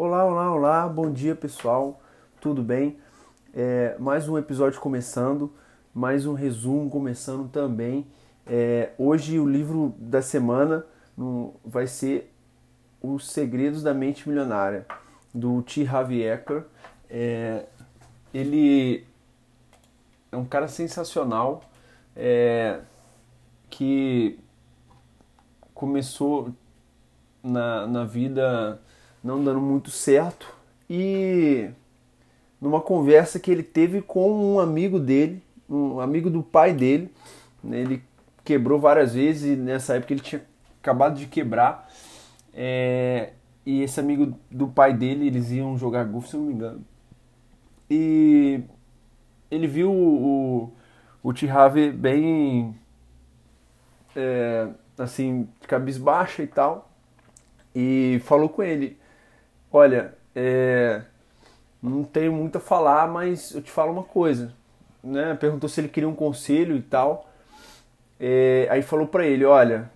Olá, olá, olá, bom dia pessoal, tudo bem? É, mais um episódio começando, mais um resumo começando também. É, hoje o livro da semana vai ser Os Segredos da Mente Milionária, do T. Harvey Eker. É, ele é um cara sensacional é, que começou na, na vida não dando muito certo e numa conversa que ele teve com um amigo dele, um amigo do pai dele, né, ele quebrou várias vezes e nessa época ele tinha acabado de quebrar é, e esse amigo do pai dele eles iam jogar golfe se não me engano e ele viu o, o Tihave bem é, assim cabisbaixa e tal e falou com ele Olha, é, não tenho muito a falar, mas eu te falo uma coisa. Né? Perguntou se ele queria um conselho e tal. É, aí falou para ele, olha,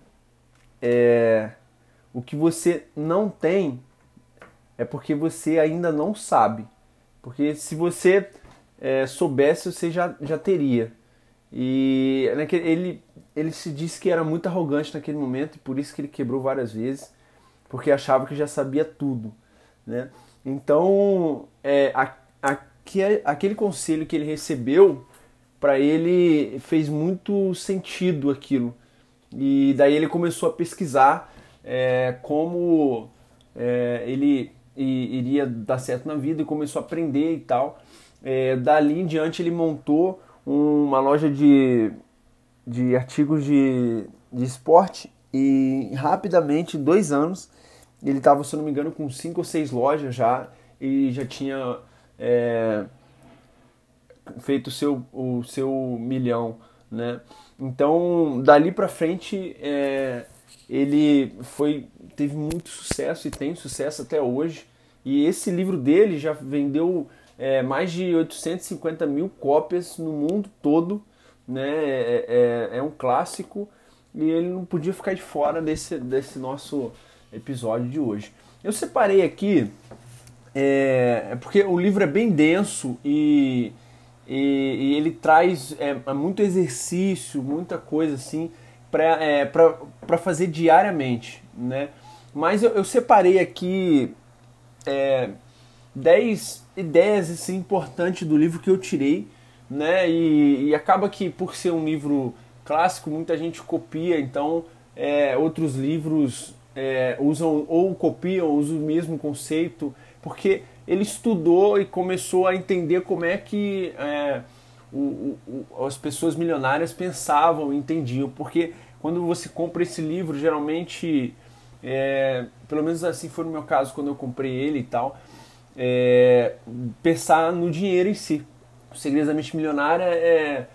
é, o que você não tem é porque você ainda não sabe. Porque se você é, soubesse, você já, já teria. E ele, ele se disse que era muito arrogante naquele momento e por isso que ele quebrou várias vezes, porque achava que já sabia tudo. Né? Então, é, a, a, aquele conselho que ele recebeu, para ele fez muito sentido aquilo. E daí ele começou a pesquisar é, como é, ele iria dar certo na vida e começou a aprender e tal. É, dali em diante ele montou uma loja de, de artigos de, de esporte e rapidamente, em dois anos, ele estava, se não me engano, com cinco ou seis lojas já e já tinha é, feito o seu, o seu milhão, né? Então, dali para frente, é, ele foi teve muito sucesso e tem sucesso até hoje. E esse livro dele já vendeu é, mais de 850 mil cópias no mundo todo, né? É, é, é um clássico e ele não podia ficar de fora desse, desse nosso episódio de hoje. Eu separei aqui, é, é, porque o livro é bem denso e, e, e ele traz é, é muito exercício, muita coisa assim para é, fazer diariamente, né? Mas eu, eu separei aqui é, 10 ideias assim, importantes do livro que eu tirei, né? E, e, acaba que por ser um livro clássico, muita gente copia, então é, outros livros é, usam ou copiam, usam o mesmo conceito, porque ele estudou e começou a entender como é que é, o, o, as pessoas milionárias pensavam, entendiam, porque quando você compra esse livro, geralmente, é, pelo menos assim foi no meu caso quando eu comprei ele e tal, é, pensar no dinheiro em si. O segredo da mente milionária é,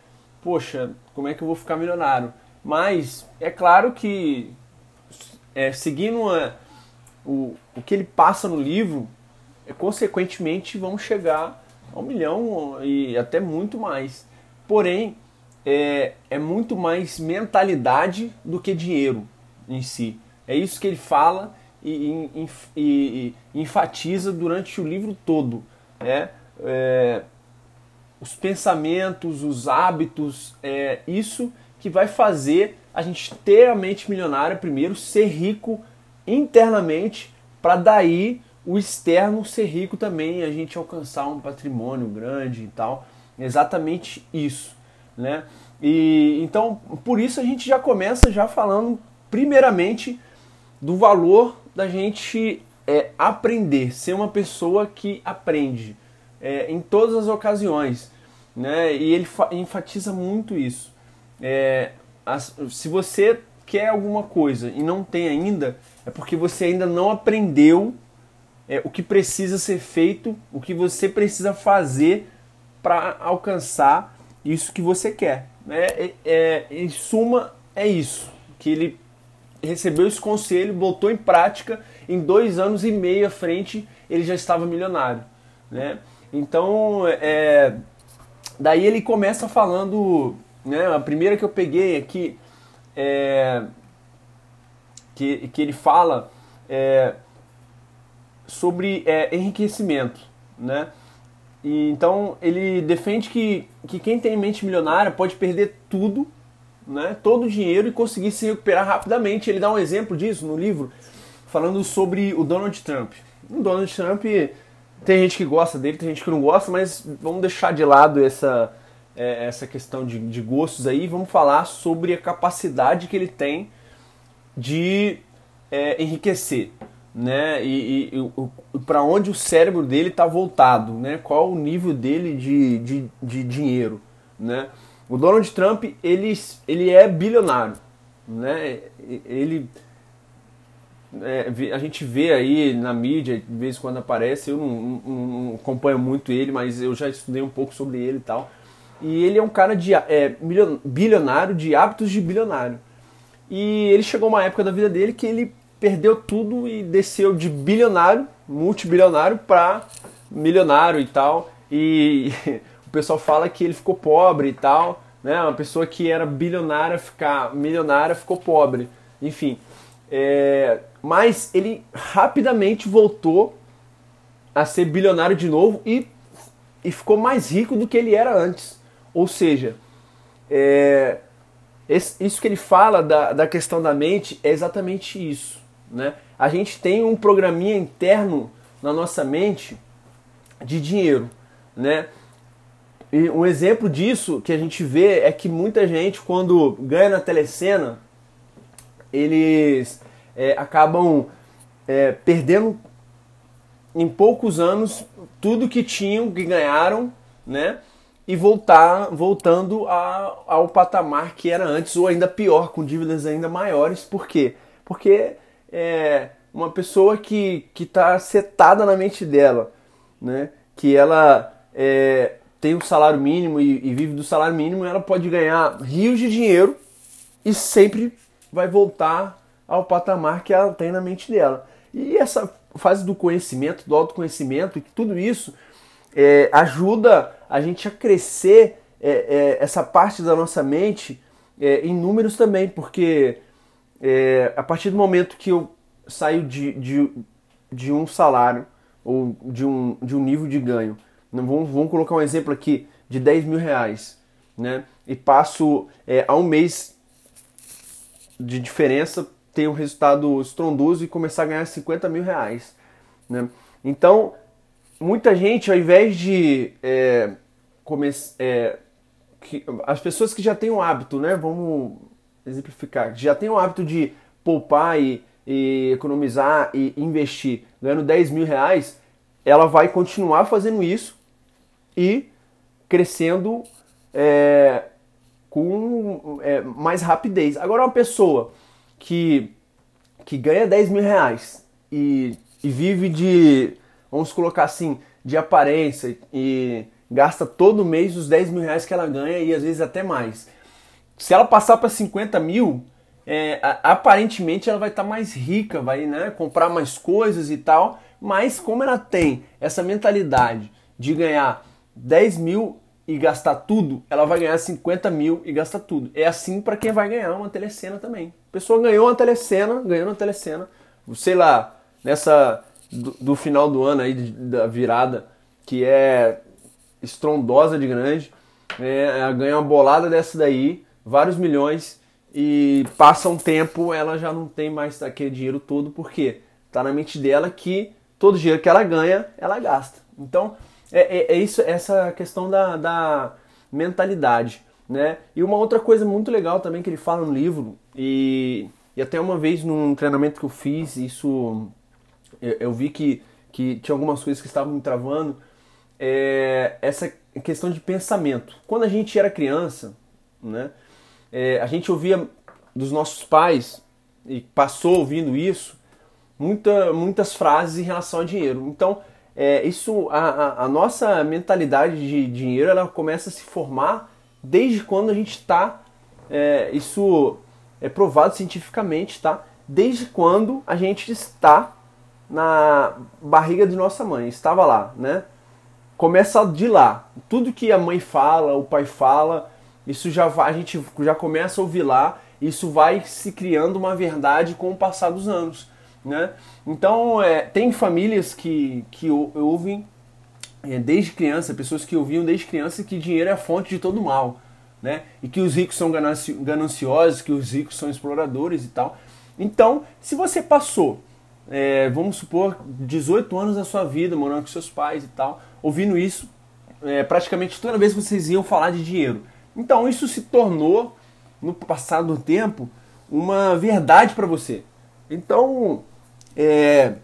poxa, como é que eu vou ficar milionário? Mas é claro que é, seguindo uma, o, o que ele passa no livro, é, consequentemente vão chegar a um milhão e até muito mais. Porém, é, é muito mais mentalidade do que dinheiro em si. É isso que ele fala e, e, e, e enfatiza durante o livro todo. Né? É, os pensamentos, os hábitos, é isso que vai fazer a gente ter a mente milionária primeiro, ser rico internamente, para daí o externo ser rico também, a gente alcançar um patrimônio grande e tal. Exatamente isso, né? E então, por isso a gente já começa já falando primeiramente do valor da gente é, aprender, ser uma pessoa que aprende é, em todas as ocasiões, né? E ele enfatiza muito isso. É, se você quer alguma coisa e não tem ainda, é porque você ainda não aprendeu é, o que precisa ser feito, o que você precisa fazer para alcançar isso que você quer. Né? É, é, em suma, é isso. Que ele recebeu esse conselho, botou em prática, em dois anos e meio à frente ele já estava milionário. Né? Então, é, daí ele começa falando né? A primeira que eu peguei aqui é que, que ele fala é, sobre é, enriquecimento, né? E, então ele defende que, que quem tem mente milionária pode perder tudo, né? Todo o dinheiro e conseguir se recuperar rapidamente. Ele dá um exemplo disso no livro, falando sobre o Donald Trump. O Donald Trump tem gente que gosta dele, tem gente que não gosta, mas vamos deixar de lado essa é, essa questão de, de gostos aí. Vamos falar sobre a capacidade que ele tem de é, enriquecer né? E, e, e para onde o cérebro dele está voltado, né? Qual o nível dele de, de, de dinheiro, né? O Donald Trump ele, ele é bilionário, né? Ele é, a gente vê aí na mídia de vez em quando aparece. Eu não, não, não, acompanho muito ele, mas eu já estudei um pouco sobre ele e tal. E ele é um cara de é, bilionário de hábitos de bilionário. E ele chegou uma época da vida dele que ele perdeu tudo e desceu de bilionário, multibilionário, para milionário e tal. E o pessoal fala que ele ficou pobre e tal, né? Uma pessoa que era bilionária ficar milionária ficou pobre, enfim. É, mas ele rapidamente voltou a ser bilionário de novo e, e ficou mais rico do que ele era antes. Ou seja, é, isso que ele fala da, da questão da mente é exatamente isso. Né? A gente tem um programinha interno na nossa mente de dinheiro. Né? E um exemplo disso que a gente vê é que muita gente, quando ganha na telecena, eles é, acabam é, perdendo em poucos anos tudo que tinham, que ganharam, né? E voltar, voltando a, ao patamar que era antes, ou ainda pior, com dívidas ainda maiores. Por quê? Porque é uma pessoa que está setada na mente dela, né? que ela é, tem um salário mínimo e, e vive do salário mínimo, ela pode ganhar rios de dinheiro e sempre vai voltar ao patamar que ela tem na mente dela. E essa fase do conhecimento, do autoconhecimento, tudo isso é, ajuda a gente a crescer é, é, essa parte da nossa mente é, em números também, porque é, a partir do momento que eu saio de, de, de um salário ou de um, de um nível de ganho, vamos, vamos colocar um exemplo aqui de 10 mil reais, né? E passo é, a um mês de diferença ter um resultado estrondoso e começar a ganhar 50 mil reais, né? Então, muita gente, ao invés de é, começar, é, as pessoas que já têm um hábito, né? Vamos exemplificar, já tem o hábito de poupar e, e economizar e investir ganhando 10 mil reais, ela vai continuar fazendo isso e crescendo é, com é, mais rapidez. Agora, uma pessoa que, que ganha 10 mil reais e, e vive de, vamos colocar assim, de aparência e gasta todo mês os 10 mil reais que ela ganha e às vezes até mais se ela passar para 50 mil, é, aparentemente ela vai estar tá mais rica, vai né, comprar mais coisas e tal, mas como ela tem essa mentalidade de ganhar 10 mil e gastar tudo, ela vai ganhar 50 mil e gastar tudo. É assim para quem vai ganhar uma telecena também. A pessoa ganhou uma telecena, ganhou uma telecena, sei lá, nessa do, do final do ano aí, da virada, que é estrondosa de grande, é, ganha uma bolada dessa daí, vários milhões e passa um tempo, ela já não tem mais aquele dinheiro todo, porque tá na mente dela que todo dinheiro que ela ganha, ela gasta. Então, é, é, é isso, essa questão da, da mentalidade. Né? E uma outra coisa muito legal também que ele fala no livro, e, e até uma vez num treinamento que eu fiz, isso eu, eu vi que, que tinha algumas coisas que estavam me travando, é essa questão de pensamento. Quando a gente era criança, né, é, a gente ouvia dos nossos pais e passou ouvindo isso muita, muitas frases em relação a dinheiro. Então, é, isso a, a, a, nossa mentalidade de dinheiro ela começa a se formar desde quando a gente está é, isso é provado cientificamente, tá? Desde quando a gente está na barriga de nossa mãe, estava lá, né? Começa de lá. Tudo que a mãe fala, o pai fala, isso já vai, a gente já começa a ouvir lá, isso vai se criando uma verdade com o passar dos anos. Né? Então, é, tem famílias que, que ouvem é, desde criança, pessoas que ouviam desde criança que dinheiro é a fonte de todo mal. Né? E que os ricos são gananciosos, que os ricos são exploradores e tal. Então, se você passou, é, vamos supor, 18 anos da sua vida morando com seus pais e tal, ouvindo isso, é, praticamente toda vez que vocês iam falar de dinheiro. Então, isso se tornou, no passar do tempo, uma verdade para você. Então, é,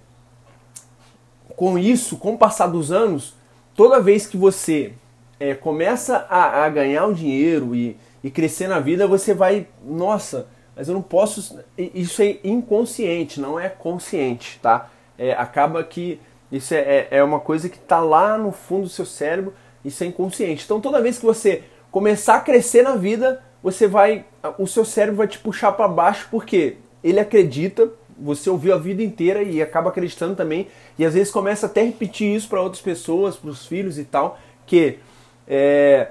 com isso, com o passar dos anos, toda vez que você é, começa a, a, ganhar o dinheiro e, e crescer na vida, você vai, nossa, mas eu não posso. Isso é inconsciente, não é consciente, tá? É, acaba que isso é, é, é uma coisa que está lá no fundo do seu cérebro, isso é inconsciente. Então toda vez que você começar a crescer na vida, você vai. O seu cérebro vai te puxar para baixo porque ele acredita, você ouviu a vida inteira e acaba acreditando também, e às vezes começa até a repetir isso para outras pessoas, para os filhos e tal, que é,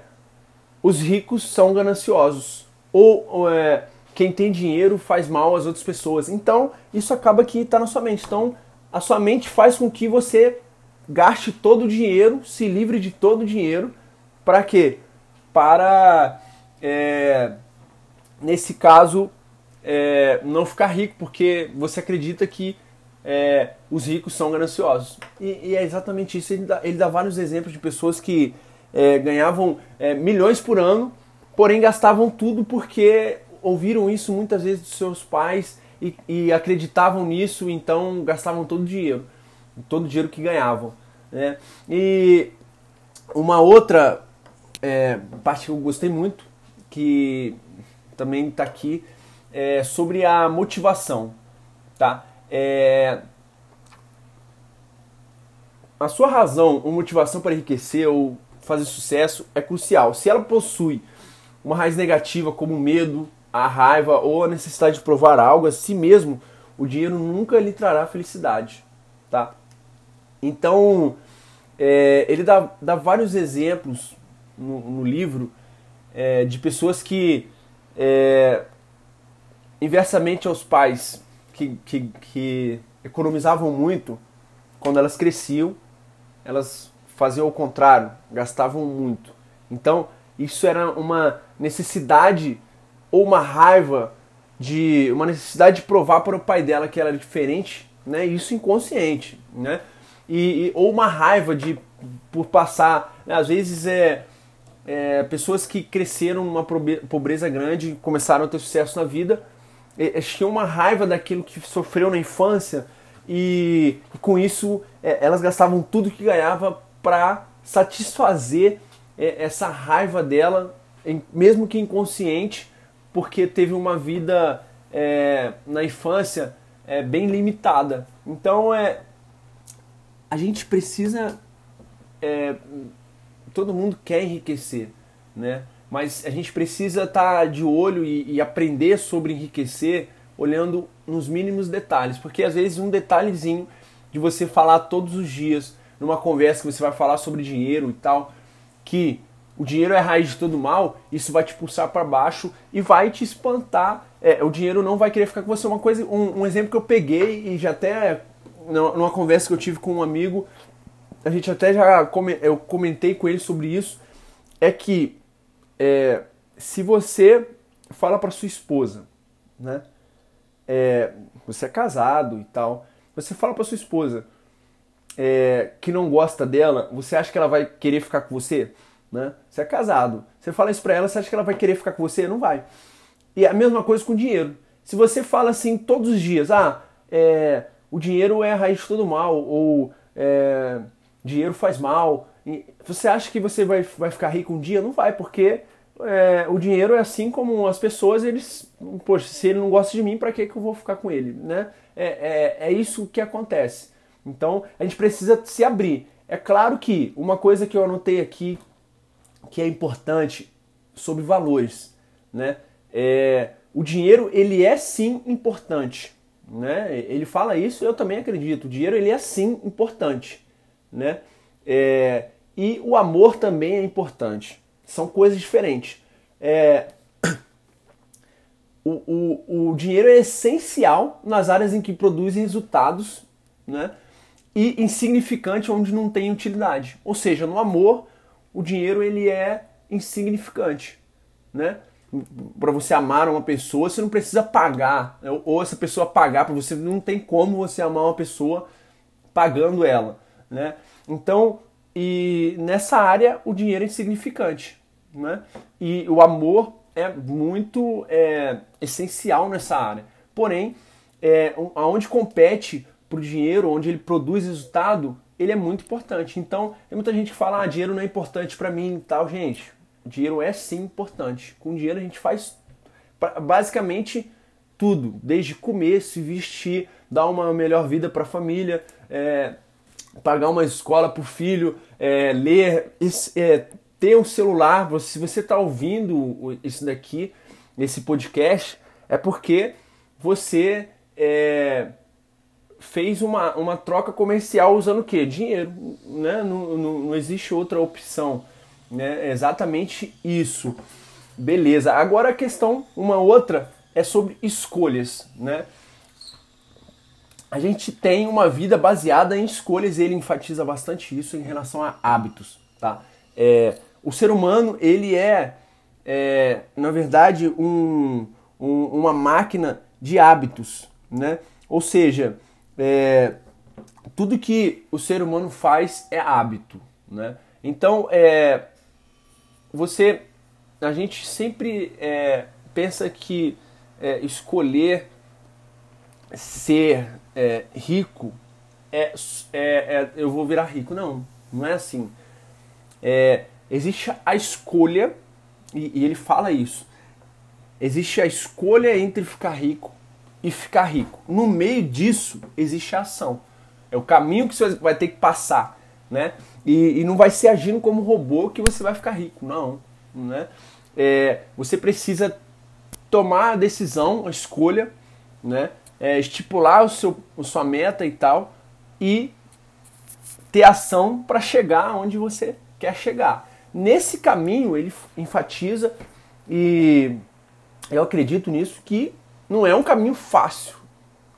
os ricos são gananciosos. Ou, ou é, quem tem dinheiro faz mal às outras pessoas. Então, isso acaba que está na sua mente. Então, a sua mente faz com que você gaste todo o dinheiro, se livre de todo o dinheiro. Para quê? Para, é, nesse caso, é, não ficar rico, porque você acredita que é, os ricos são gananciosos. E, e, é exatamente isso. Ele dá, ele dá vários exemplos de pessoas que é, ganhavam é, milhões por ano, porém gastavam tudo porque ouviram isso muitas vezes dos seus pais e, e acreditavam nisso, então gastavam todo o dinheiro, todo o dinheiro que ganhavam. Né? E uma outra é, parte que eu gostei muito, que também está aqui, é, sobre a motivação, tá? É, a sua razão ou motivação para enriquecer ou fazer sucesso é crucial. Se ela possui uma raiz negativa como medo, a raiva ou a necessidade de provar algo a si mesmo, o dinheiro nunca lhe trará felicidade, tá? Então, é, ele dá, dá, vários exemplos no, no livro é, de pessoas que é, inversamente aos pais que, que, que economizavam muito, quando elas cresciam, elas faziam o contrário, gastavam muito. Então, isso era uma necessidade ou uma raiva de uma necessidade de provar para o pai dela que ela era diferente, né? Isso inconsciente, né? E, e ou uma raiva de por passar, né? às vezes é, é pessoas que cresceram numa pobreza grande, começaram a ter sucesso na vida, tinham uma raiva daquilo que sofreu na infância e, e com isso é, elas gastavam tudo que ganhava para satisfazer é, essa raiva dela, mesmo que inconsciente, porque teve uma vida é, na infância é, bem limitada. Então é, a gente precisa, é, todo mundo quer enriquecer, né? mas a gente precisa estar tá de olho e, e, aprender sobre enriquecer olhando nos mínimos detalhes, porque às vezes um detalhezinho de você falar todos os dias numa conversa que você vai falar sobre dinheiro e tal, que o dinheiro é a raiz de todo mal, isso vai te pulsar para baixo e vai te espantar. É, o dinheiro não vai querer ficar com você. Uma coisa, um, um exemplo que eu peguei e já até numa conversa que eu tive com um amigo, a gente até já eu comentei com ele sobre isso, é que é, se você fala para sua esposa, né? É, você é casado e tal, você fala para sua esposa é, que não gosta dela, você acha que ela vai querer ficar com você? Né? Você é casado, você fala isso para ela, você acha que ela vai querer ficar com você? Não vai. E a mesma coisa com dinheiro. Se você fala assim todos os dias, ah, é, o dinheiro é a raiz de todo mal, ou é, dinheiro faz mal, você acha que você vai, vai ficar rico um dia? Não vai, porque é, o dinheiro é assim como as pessoas, eles, poxa, se ele não gosta de mim, para que, que eu vou ficar com ele? Né? É, é, é isso que acontece. Então a gente precisa se abrir. É claro que uma coisa que eu anotei aqui que é importante sobre valores, né? É, o dinheiro ele é sim importante, né? Ele fala isso, eu também acredito. O dinheiro ele é sim importante, né? É, e o amor também é importante. São coisas diferentes. É, o, o, o dinheiro é essencial nas áreas em que produzem resultados, né? E insignificante onde não tem utilidade. Ou seja, no amor, o dinheiro ele é insignificante, né? Para você amar uma pessoa, você não precisa pagar, né? ou essa pessoa pagar para você, não tem como você amar uma pessoa pagando ela, né? Então, e nessa área o dinheiro é insignificante, né? E o amor é muito é, essencial nessa área. Porém, é, aonde compete para o dinheiro, onde ele produz resultado, ele é muito importante. Então, tem muita gente que fala, ah, dinheiro não é importante para mim e tal. Gente, dinheiro é sim importante. Com dinheiro a gente faz basicamente tudo, desde comer, se vestir, dar uma melhor vida para a família, é, pagar uma escola para o filho, é, ler, é, ter um celular. Se você está ouvindo isso daqui, esse podcast, é porque você é, fez uma, uma troca comercial usando o quê? Dinheiro. Né? Não, não, não existe outra opção. Né? É exatamente isso. Beleza. Agora a questão, uma outra, é sobre escolhas. Né? A gente tem uma vida baseada em escolhas, ele enfatiza bastante isso em relação a hábitos. Tá? É, o ser humano, ele é, é na verdade, um, um, uma máquina de hábitos. Né? Ou seja, é, tudo que o ser humano faz é hábito, né? Então, é, você, a gente sempre é, pensa que é, escolher ser é, rico é, é, é, eu vou virar rico. Não, não é assim. Existe a escolha, e, e ele fala isso. Existe a escolha entre ficar rico e ficar rico. No meio disso existe a ação. É o caminho que você vai ter que passar, né? E, e não vai ser agindo como robô que você vai ficar rico, não, né? É, você precisa tomar a decisão, a escolha, né? É, estipular o seu, a sua meta e tal e ter ação para chegar onde você quer chegar. Nesse caminho ele enfatiza e eu acredito nisso que não é um caminho fácil,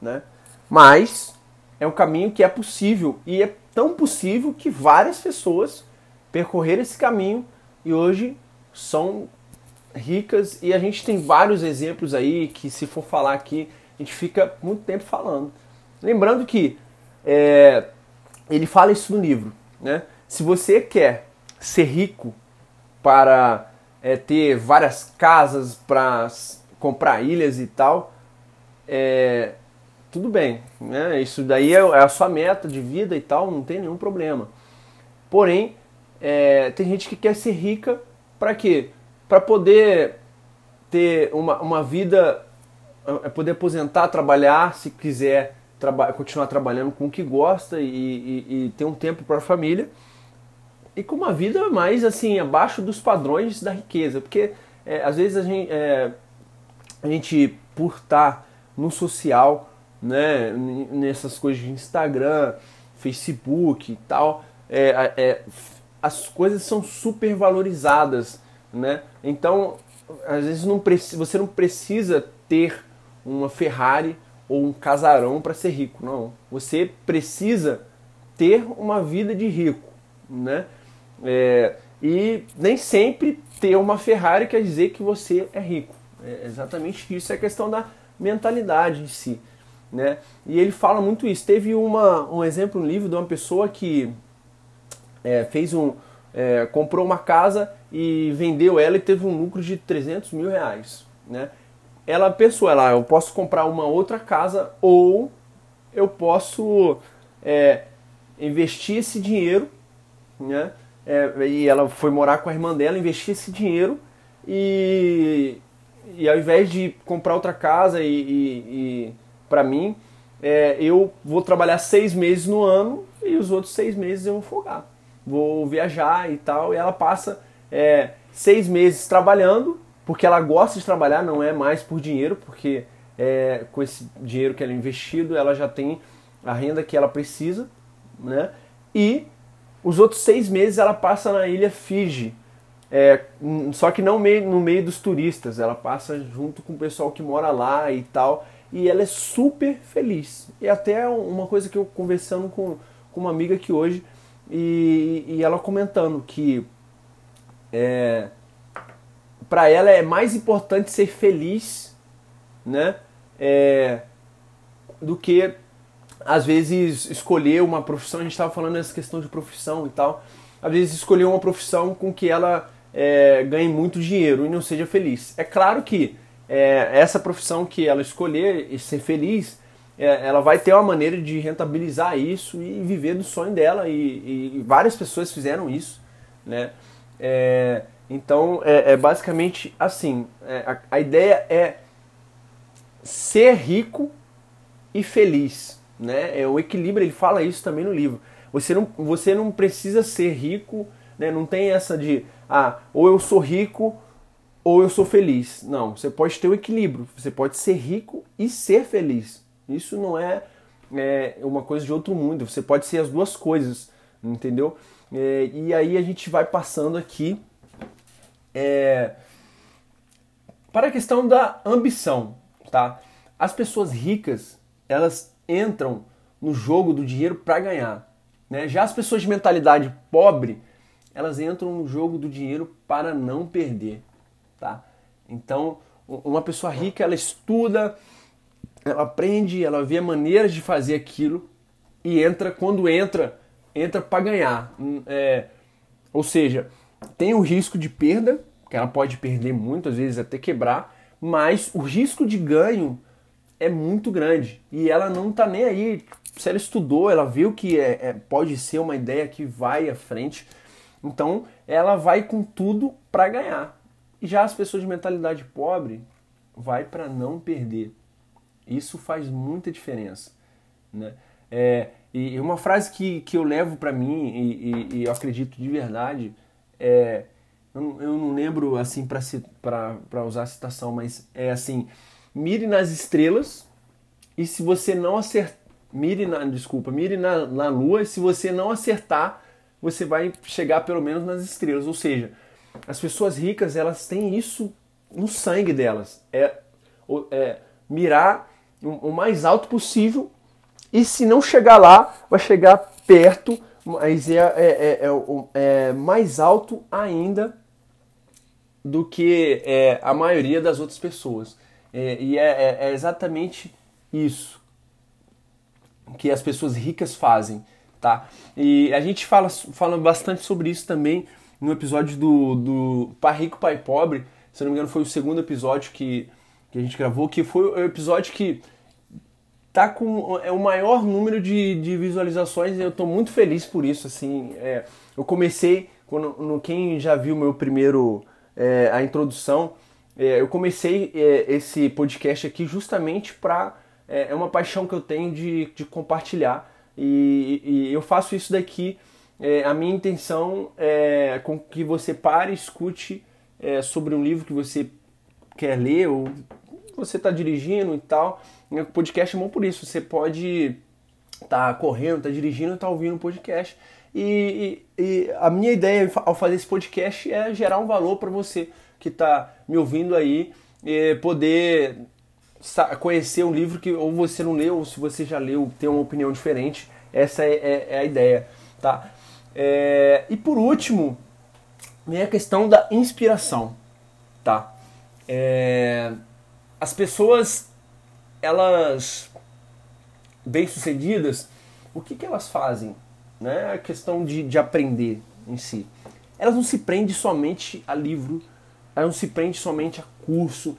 né? Mas é um caminho que é possível e é tão possível que várias pessoas percorreram esse caminho e hoje são ricas e a gente tem vários exemplos aí que se for falar aqui a gente fica muito tempo falando. Lembrando que é, ele fala isso no livro, né? Se você quer ser rico para é, ter várias casas para comprar ilhas e tal, é, tudo bem, né? Isso daí é, é a sua meta de vida e tal, não tem nenhum problema. Porém, é, tem gente que quer ser rica para quê? Para poder ter uma, uma vida, é, poder aposentar, trabalhar, se quiser traba continuar trabalhando com o que gosta e, e, e ter um tempo para a família e com uma vida mais assim abaixo dos padrões da riqueza, porque é, às vezes a gente, é, a gente por estar no social, né, nessas coisas de Instagram, Facebook e tal, é, é, as coisas são super valorizadas, né? Então, às vezes não você não precisa ter uma Ferrari ou um casarão para ser rico, não. Você precisa ter uma vida de rico, né? É, e nem sempre ter uma Ferrari quer dizer que você é rico. É exatamente isso é questão da mentalidade de si. Né? E ele fala muito isso. Teve uma, um exemplo no livro de uma pessoa que é, fez um, é, comprou uma casa e vendeu ela e teve um lucro de 300 mil reais. Né? Ela pensou, ela, eu posso comprar uma outra casa ou eu posso é, investir esse dinheiro, né? É, e ela foi morar com a irmã dela, investir esse dinheiro e, e ao invés de comprar outra casa e, e, e para mim, é, eu vou trabalhar seis meses no ano e os outros seis meses eu vou folgar. Vou viajar e tal. E ela passa é, seis meses trabalhando, porque ela gosta de trabalhar, não é mais por dinheiro, porque é, com esse dinheiro que ela é investido, ela já tem a renda que ela precisa, né? E os outros seis meses ela passa na ilha Fiji, é, só que não meio, no meio dos turistas, ela passa junto com o pessoal que mora lá e tal, e ela é super feliz. E até uma coisa que eu conversando com, com uma amiga aqui hoje, e, e ela comentando que é, para ela é mais importante ser feliz, né? É, do que às vezes escolher uma profissão. A gente estava falando nessa questão de profissão e tal. Às vezes escolher uma profissão com que ela é, ganhe muito dinheiro e não seja feliz. É claro que é, essa profissão que ela escolher e ser feliz, é, ela vai ter uma maneira de rentabilizar isso e viver do sonho dela. E, e várias pessoas fizeram isso, né? É, então é, é, basicamente assim: é, a, a ideia é ser rico e feliz, né? É o equilíbrio. Ele fala isso também no livro. Você não, você não precisa ser rico, né? Não tem essa de ah, ou eu sou rico ou eu sou feliz. Não, você pode ter o equilíbrio. Você pode ser rico e ser feliz. Isso não é, é uma coisa de outro mundo. Você pode ser as duas coisas, entendeu? É, e aí a gente vai passando aqui é, para a questão da ambição, tá? As pessoas ricas elas entram no jogo do dinheiro para ganhar, né? Já as pessoas de mentalidade pobre elas entram no jogo do dinheiro para não perder, tá? Então, uma pessoa rica, ela estuda, ela aprende, ela vê maneiras de fazer aquilo e entra, quando entra, entra para ganhar. Hum, é, ou seja, tem o risco de perda, que ela pode perder muito, às vezes até quebrar, mas o risco de ganho é muito grande e ela não tá nem aí. Se ela estudou, ela viu que é, é pode ser uma ideia que vai à frente, então, ela vai com tudo para ganhar. E já as pessoas de mentalidade pobre vai para não perder. Isso faz muita diferença, né? É, e uma frase que, que eu levo para mim e, e, e, eu acredito de verdade é eu, eu não lembro assim para usar a citação, mas é assim: mire nas estrelas e se você não acertar, mire na desculpa, mire na, na lua e se você não acertar você vai chegar pelo menos nas estrelas. Ou seja, as pessoas ricas elas têm isso no sangue delas. É, é mirar o mais alto possível e se não chegar lá, vai chegar perto, mas é, é, é, é mais alto ainda do que a maioria das outras pessoas. e é exatamente isso que as pessoas ricas fazem tá? E a gente fala, fala bastante sobre isso também no episódio do, do Pai Rico, Pai Pobre. Se não me engano, foi o segundo episódio que, que a gente gravou, que foi o episódio que tá com é o maior número de, de visualizações e eu estou muito feliz por isso. Assim, é, eu comecei, quando, no, quem já viu meu primeiro, é, a introdução, é, eu comecei é, esse podcast aqui justamente para. É, é uma paixão que eu tenho de, de compartilhar e, e eu faço isso daqui. É, a minha intenção é com que você pare e escute é, sobre um livro que você quer ler ou você está dirigindo e tal. O podcast é bom por isso. Você pode estar tá correndo, estar tá dirigindo estar tá ouvindo um podcast. E, e, e, a minha ideia ao fazer esse podcast é gerar um valor para você que está me ouvindo aí, poder conhecer um livro que ou você não leu, ou se você já leu, tem uma opinião diferente. Essa é, é, é a ideia, tá? É, e por último, vem a questão da inspiração, tá? É, as pessoas, elas bem-sucedidas, o que, que elas fazem? Né? A questão de, de aprender em si. Elas não se prendem somente a livro, elas não se prendem somente a curso,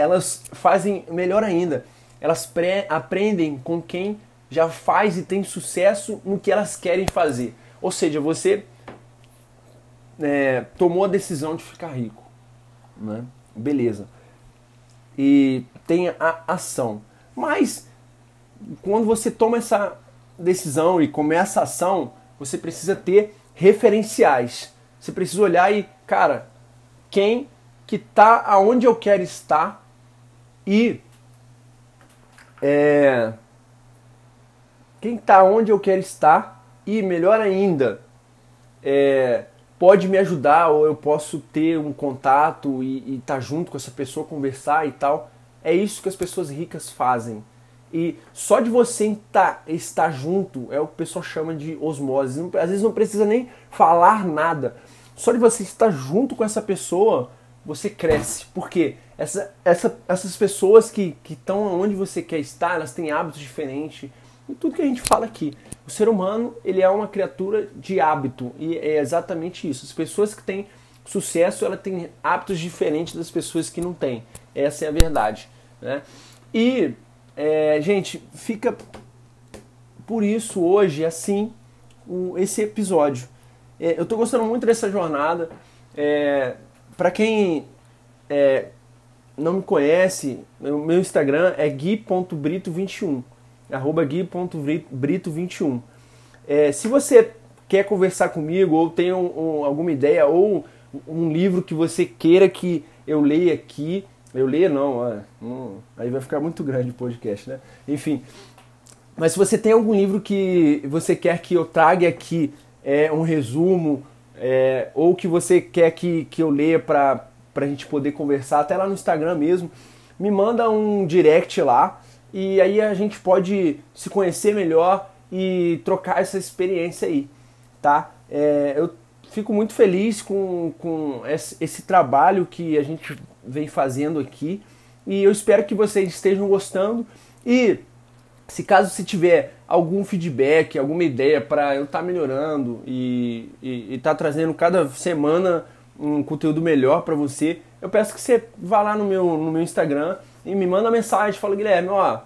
elas fazem melhor ainda, elas aprendem com quem já faz e tem sucesso no que elas querem fazer. Ou seja, você é, tomou a decisão de ficar rico, né? beleza, e tem a ação. Mas quando você toma essa decisão e começa a ação, você precisa ter referenciais. Você precisa olhar e, cara, quem que tá aonde eu quero estar e é, quem está onde eu quero estar e melhor ainda, é, pode me ajudar ou eu posso ter um contato e estar tá junto com essa pessoa, conversar e tal. É isso que as pessoas ricas fazem. E só de você estar, estar junto é o que o pessoal chama de osmose. Às vezes não precisa nem falar nada. Só de você estar junto com essa pessoa, você cresce. Porque essa, essa, essas pessoas que estão onde você quer estar, elas têm hábitos diferentes. E tudo que a gente fala aqui. O ser humano, ele é uma criatura de hábito e é exatamente isso. As pessoas que têm sucesso, ela tem hábitos diferentes das pessoas que não têm. Essa é a verdade, né? E, é, gente, fica por isso hoje assim o, esse episódio. É, eu estou gostando muito dessa jornada. É, Para quem é, não me conhece, o meu Instagram é gui.brito21 arroba gui.brito21. É, se você quer conversar comigo ou tem um, um, alguma ideia ou um livro que você queira que eu leia aqui, eu leia não, hum, aí vai ficar muito grande o podcast, né? Enfim, mas se você tem algum livro que você quer que eu traga aqui é, um resumo, é, ou que você quer que, que eu leia para a gente poder conversar, até lá no Instagram mesmo, me manda um direct lá e aí a gente pode se conhecer melhor e trocar essa experiência aí, tá? É, eu fico muito feliz com, com esse, esse trabalho que a gente vem fazendo aqui e eu espero que vocês estejam gostando e se caso você tiver algum feedback, alguma ideia para eu estar tá melhorando e estar tá trazendo cada semana um conteúdo melhor para você, eu peço que você vá lá no meu, no meu Instagram e me manda mensagem, fala Guilherme, ó,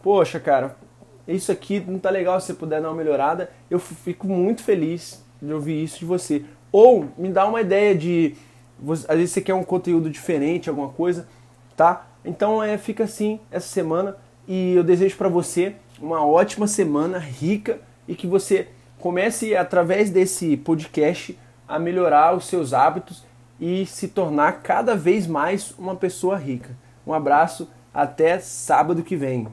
poxa, cara, isso aqui não tá legal, se você puder dar uma melhorada, eu fico muito feliz de ouvir isso de você. Ou me dá uma ideia de, às vezes você quer um conteúdo diferente, alguma coisa, tá? Então é, fica assim essa semana e eu desejo para você uma ótima semana rica e que você comece através desse podcast a melhorar os seus hábitos e se tornar cada vez mais uma pessoa rica. Um abraço, até sábado que vem.